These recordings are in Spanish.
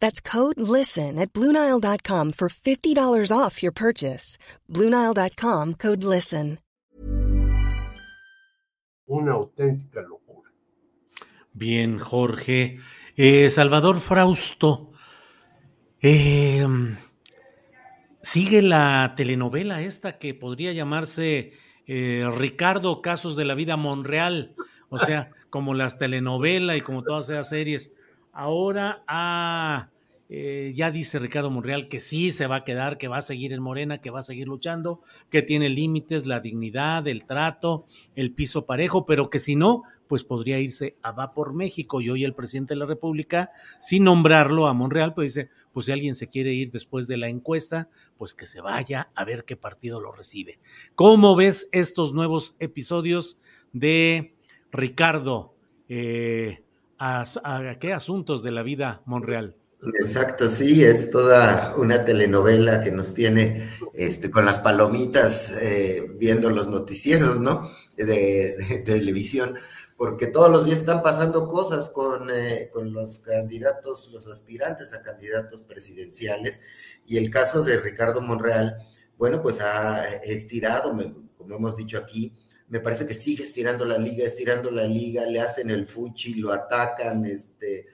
That's code LISTEN at Bluenile.com for $50 off your purchase. Bluenile.com code LISTEN. Una auténtica locura. Bien, Jorge. Eh, Salvador Frausto. Eh, sigue la telenovela esta que podría llamarse eh, Ricardo Casos de la Vida Monreal. O sea, como las telenovelas y como todas esas series Ahora ah, eh, ya dice Ricardo Monreal que sí se va a quedar, que va a seguir en Morena, que va a seguir luchando, que tiene límites, la dignidad, el trato, el piso parejo, pero que si no, pues podría irse a Va por México. Y hoy el presidente de la República, sin nombrarlo a Monreal, pues dice, pues si alguien se quiere ir después de la encuesta, pues que se vaya a ver qué partido lo recibe. ¿Cómo ves estos nuevos episodios de Ricardo? Eh, a, qué asuntos de la vida Monreal. Exacto, sí, es toda una telenovela que nos tiene este, con las palomitas eh, viendo los noticieros, ¿no? De, televisión, porque todos los días están pasando cosas con, eh, con los candidatos, los aspirantes a candidatos presidenciales, y el caso de Ricardo Monreal, bueno, pues ha estirado, como hemos dicho aquí, me parece que sigue estirando la liga, estirando la liga, le hacen el fuchi, lo atacan, este,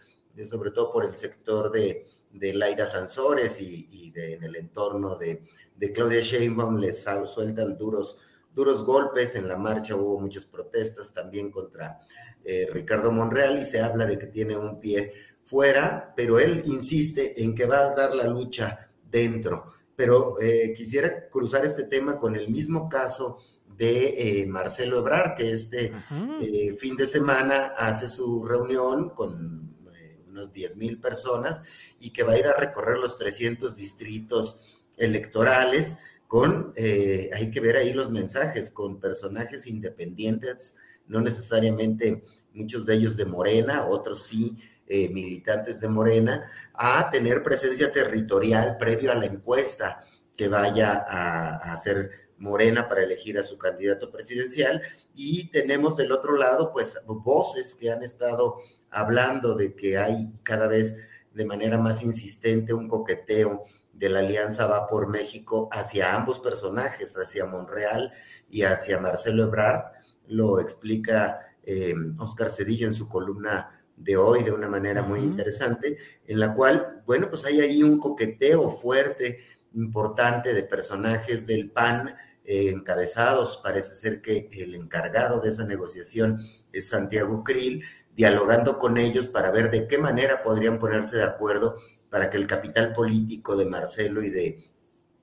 sobre todo por el sector de, de Laida Sansores y, en el entorno de, de Claudia Sheinbaum, les sueltan duros, duros golpes, en la marcha hubo muchas protestas también contra eh, Ricardo Monreal y se habla de que tiene un pie fuera, pero él insiste en que va a dar la lucha dentro. Pero eh, quisiera cruzar este tema con el mismo caso de eh, Marcelo Ebrar, que este eh, fin de semana hace su reunión con eh, unos 10 mil personas y que va a ir a recorrer los 300 distritos electorales con, hay que ver ahí los mensajes, con personajes independientes, no necesariamente muchos de ellos de Morena, otros sí. militantes de Morena, a tener presencia territorial previo a la encuesta que vaya a hacer Morena para elegir a su candidato presidencial y tenemos del otro lado pues voces que han estado hablando de que hay cada vez de manera más insistente un coqueteo de la alianza va por México hacia ambos personajes, hacia Monreal y hacia Marcelo Ebrard. Lo explica eh, Oscar Cedillo en su columna de hoy de una manera muy interesante, en la cual, bueno, pues hay ahí un coqueteo fuerte importante de personajes del PAN eh, encabezados. Parece ser que el encargado de esa negociación es Santiago Krill, dialogando con ellos para ver de qué manera podrían ponerse de acuerdo para que el capital político de Marcelo y de,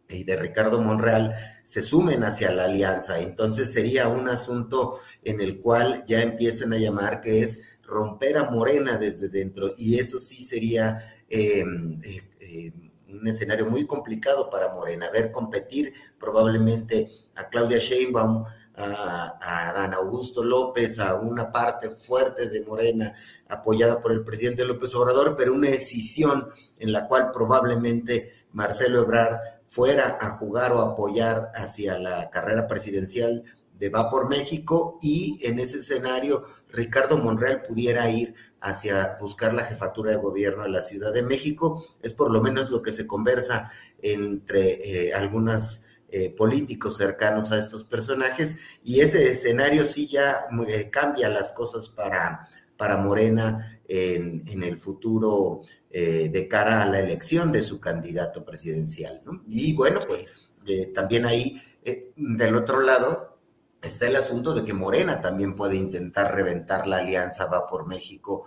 y de Ricardo Monreal se sumen hacia la alianza. Entonces sería un asunto en el cual ya empiezan a llamar que es romper a Morena desde dentro y eso sí sería eh, eh, un escenario muy complicado para Morena, ver competir probablemente a Claudia Sheinbaum, a, a Augusto López, a una parte fuerte de Morena apoyada por el presidente López Obrador, pero una decisión en la cual probablemente Marcelo Ebrard fuera a jugar o apoyar hacia la carrera presidencial de Va por México y en ese escenario Ricardo Monreal pudiera ir hacia buscar la jefatura de gobierno de la Ciudad de México. Es por lo menos lo que se conversa entre eh, algunos eh, políticos cercanos a estos personajes y ese escenario sí ya eh, cambia las cosas para, para Morena en, en, el futuro eh, de cara a la elección de su candidato presidencial. Y bueno, pues también ahí, del otro lado, está el asunto de que Morena también puede intentar reventar la alianza Va por México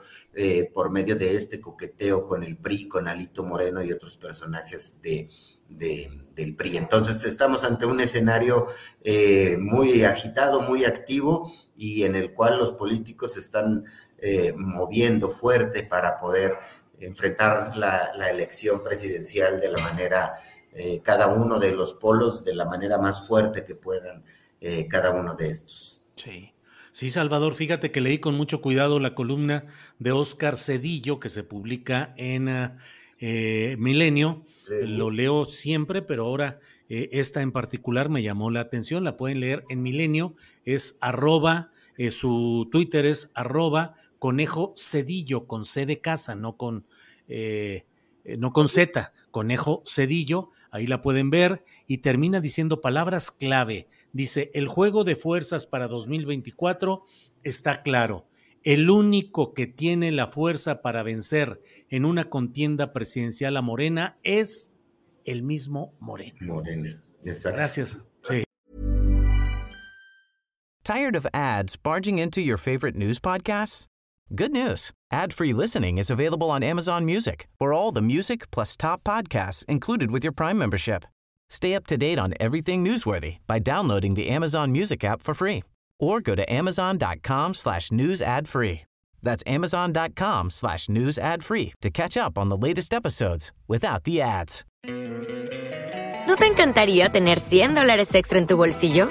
por medio de este coqueteo con el PRI, con Alito Moreno y otros personajes de, del PRI. Entonces estamos ante un escenario eh, muy agitado, muy activo y en el cual los políticos se están eh, moviendo fuerte para poder enfrentar la, elección presidencial de la manera, eh, cada uno de los polos, de la manera más fuerte que puedan cada uno de estos. Sí. Sí, Salvador, fíjate que leí con mucho cuidado la columna de Oscar Cedillo que se publica en Milenio, lo leo siempre, pero ahora eh, esta en particular me llamó la atención. La pueden leer en Milenio. Es arroba, eh, su Twitter es arroba conejo cedillo, con C de casa, no con, eh, no con Z, conejo cedillo. Ahí la pueden ver y termina diciendo palabras clave. Dice, el juego de fuerzas para 2024 está claro. El único que tiene la fuerza para vencer en una contienda presidencial a Morena es el mismo Morena. Morena. Exacto. Gracias. Sí. Tired of ads barging into your favorite news podcasts? Good news. Ad-free listening is available on Amazon Music. For all the music plus top podcasts included with your Prime membership. Stay up to date on everything newsworthy by downloading the Amazon Music app for free or go to amazon.com slash news ad free. That's amazon.com slash news ad free to catch up on the latest episodes without the ads. ¿No te encantaría tener 100 dólares extra en tu bolsillo?